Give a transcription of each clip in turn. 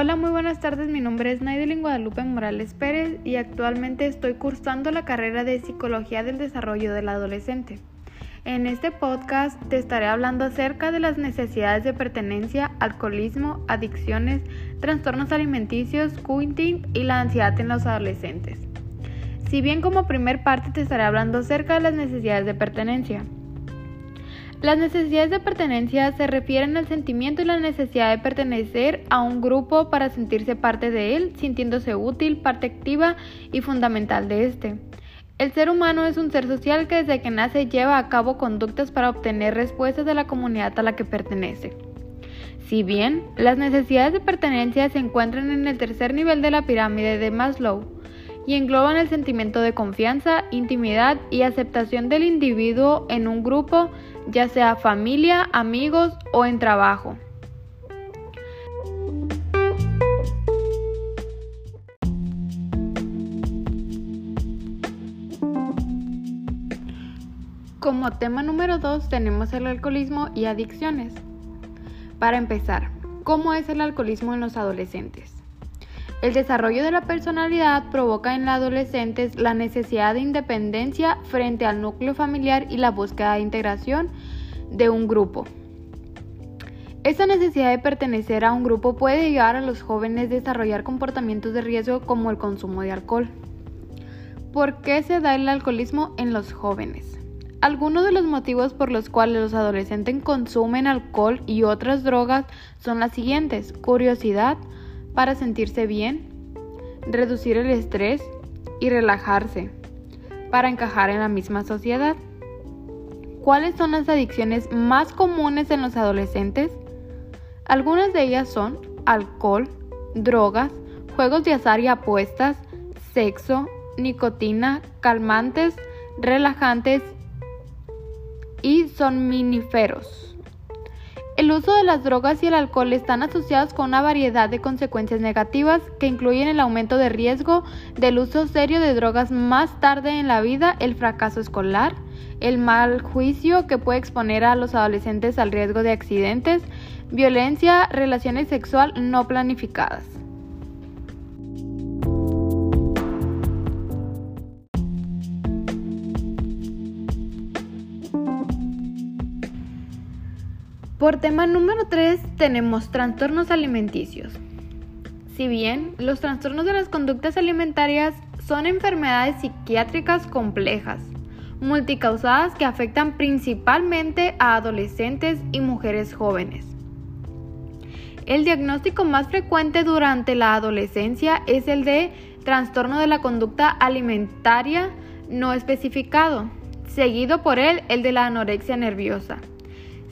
Hola, muy buenas tardes. Mi nombre es Naidelin Guadalupe Morales Pérez y actualmente estoy cursando la carrera de Psicología del Desarrollo del Adolescente. En este podcast te estaré hablando acerca de las necesidades de pertenencia, alcoholismo, adicciones, trastornos alimenticios, quitting y la ansiedad en los adolescentes. Si bien como primer parte te estaré hablando acerca de las necesidades de pertenencia. Las necesidades de pertenencia se refieren al sentimiento y la necesidad de pertenecer a un grupo para sentirse parte de él, sintiéndose útil, parte activa y fundamental de este. El ser humano es un ser social que desde que nace lleva a cabo conductas para obtener respuestas de la comunidad a la que pertenece. Si bien las necesidades de pertenencia se encuentran en el tercer nivel de la pirámide de Maslow, y engloban el sentimiento de confianza, intimidad y aceptación del individuo en un grupo, ya sea familia, amigos o en trabajo. Como tema número 2 tenemos el alcoholismo y adicciones. Para empezar, ¿cómo es el alcoholismo en los adolescentes? El desarrollo de la personalidad provoca en los adolescentes la necesidad de independencia frente al núcleo familiar y la búsqueda de integración de un grupo. Esta necesidad de pertenecer a un grupo puede llevar a los jóvenes a desarrollar comportamientos de riesgo como el consumo de alcohol. ¿Por qué se da el alcoholismo en los jóvenes? Algunos de los motivos por los cuales los adolescentes consumen alcohol y otras drogas son las siguientes. Curiosidad, para sentirse bien, reducir el estrés y relajarse, para encajar en la misma sociedad. ¿Cuáles son las adicciones más comunes en los adolescentes? Algunas de ellas son alcohol, drogas, juegos de azar y apuestas, sexo, nicotina, calmantes, relajantes y somníferos. El uso de las drogas y el alcohol están asociados con una variedad de consecuencias negativas que incluyen el aumento de riesgo del uso serio de drogas más tarde en la vida, el fracaso escolar, el mal juicio que puede exponer a los adolescentes al riesgo de accidentes, violencia, relaciones sexual no planificadas. Por tema número 3 tenemos trastornos alimenticios. Si bien los trastornos de las conductas alimentarias son enfermedades psiquiátricas complejas, multicausadas que afectan principalmente a adolescentes y mujeres jóvenes. El diagnóstico más frecuente durante la adolescencia es el de trastorno de la conducta alimentaria no especificado, seguido por el de la anorexia nerviosa.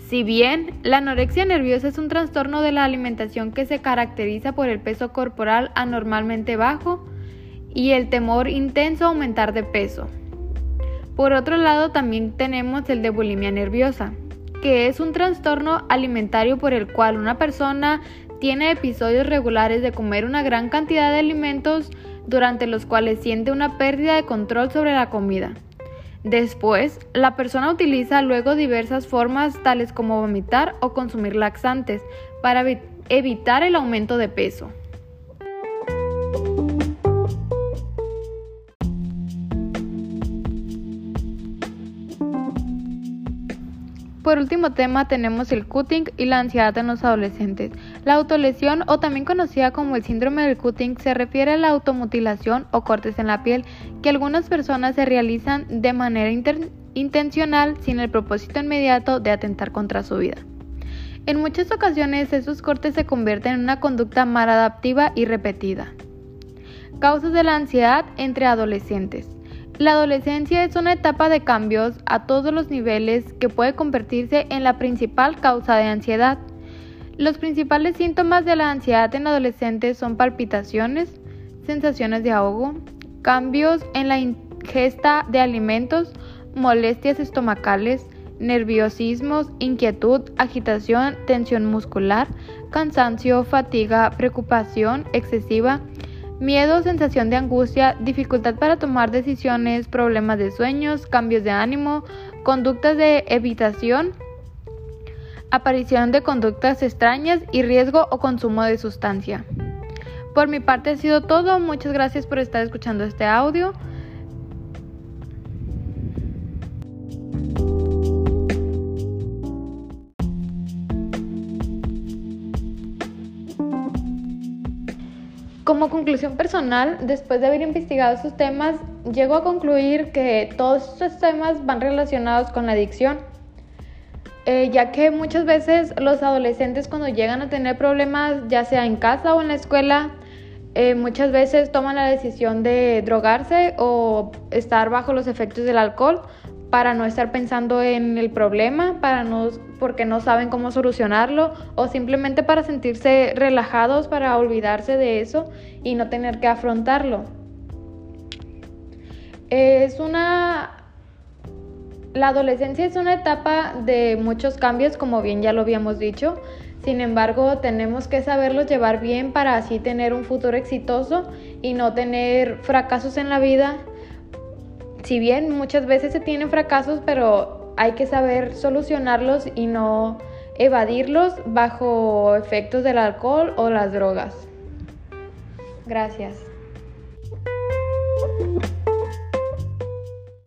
Si bien la anorexia nerviosa es un trastorno de la alimentación que se caracteriza por el peso corporal anormalmente bajo y el temor intenso a aumentar de peso. Por otro lado, también tenemos el de bulimia nerviosa, que es un trastorno alimentario por el cual una persona tiene episodios regulares de comer una gran cantidad de alimentos durante los cuales siente una pérdida de control sobre la comida. Después, la persona utiliza luego diversas formas tales como vomitar o consumir laxantes para evitar el aumento de peso. Por último tema tenemos el cutting y la ansiedad en los adolescentes. La autolesión o también conocida como el síndrome del cutting se refiere a la automutilación o cortes en la piel que algunas personas se realizan de manera intencional sin el propósito inmediato de atentar contra su vida. En muchas ocasiones esos cortes se convierten en una conducta maladaptiva y repetida. Causas de la ansiedad entre adolescentes. La adolescencia es una etapa de cambios a todos los niveles que puede convertirse en la principal causa de ansiedad. Los principales síntomas de la ansiedad en adolescentes son palpitaciones, sensaciones de ahogo, cambios en la ingesta de alimentos, molestias estomacales, nerviosismos, inquietud, agitación, tensión muscular, cansancio, fatiga, preocupación excesiva, Miedo, sensación de angustia, dificultad para tomar decisiones, problemas de sueños, cambios de ánimo, conductas de evitación, aparición de conductas extrañas y riesgo o consumo de sustancia. Por mi parte ha sido todo. Muchas gracias por estar escuchando este audio. Como conclusión personal, después de haber investigado estos temas, llego a concluir que todos estos temas van relacionados con la adicción, eh, ya que muchas veces los adolescentes cuando llegan a tener problemas, ya sea en casa o en la escuela, eh, muchas veces toman la decisión de drogarse o estar bajo los efectos del alcohol para no estar pensando en el problema, para no, porque no saben cómo solucionarlo o simplemente para sentirse relajados, para olvidarse de eso y no tener que afrontarlo. Es una... La adolescencia es una etapa de muchos cambios, como bien ya lo habíamos dicho. Sin embargo, tenemos que saberlos llevar bien para así tener un futuro exitoso y no tener fracasos en la vida si bien muchas veces se tienen fracasos, pero hay que saber solucionarlos y no evadirlos bajo efectos del alcohol o las drogas. Gracias.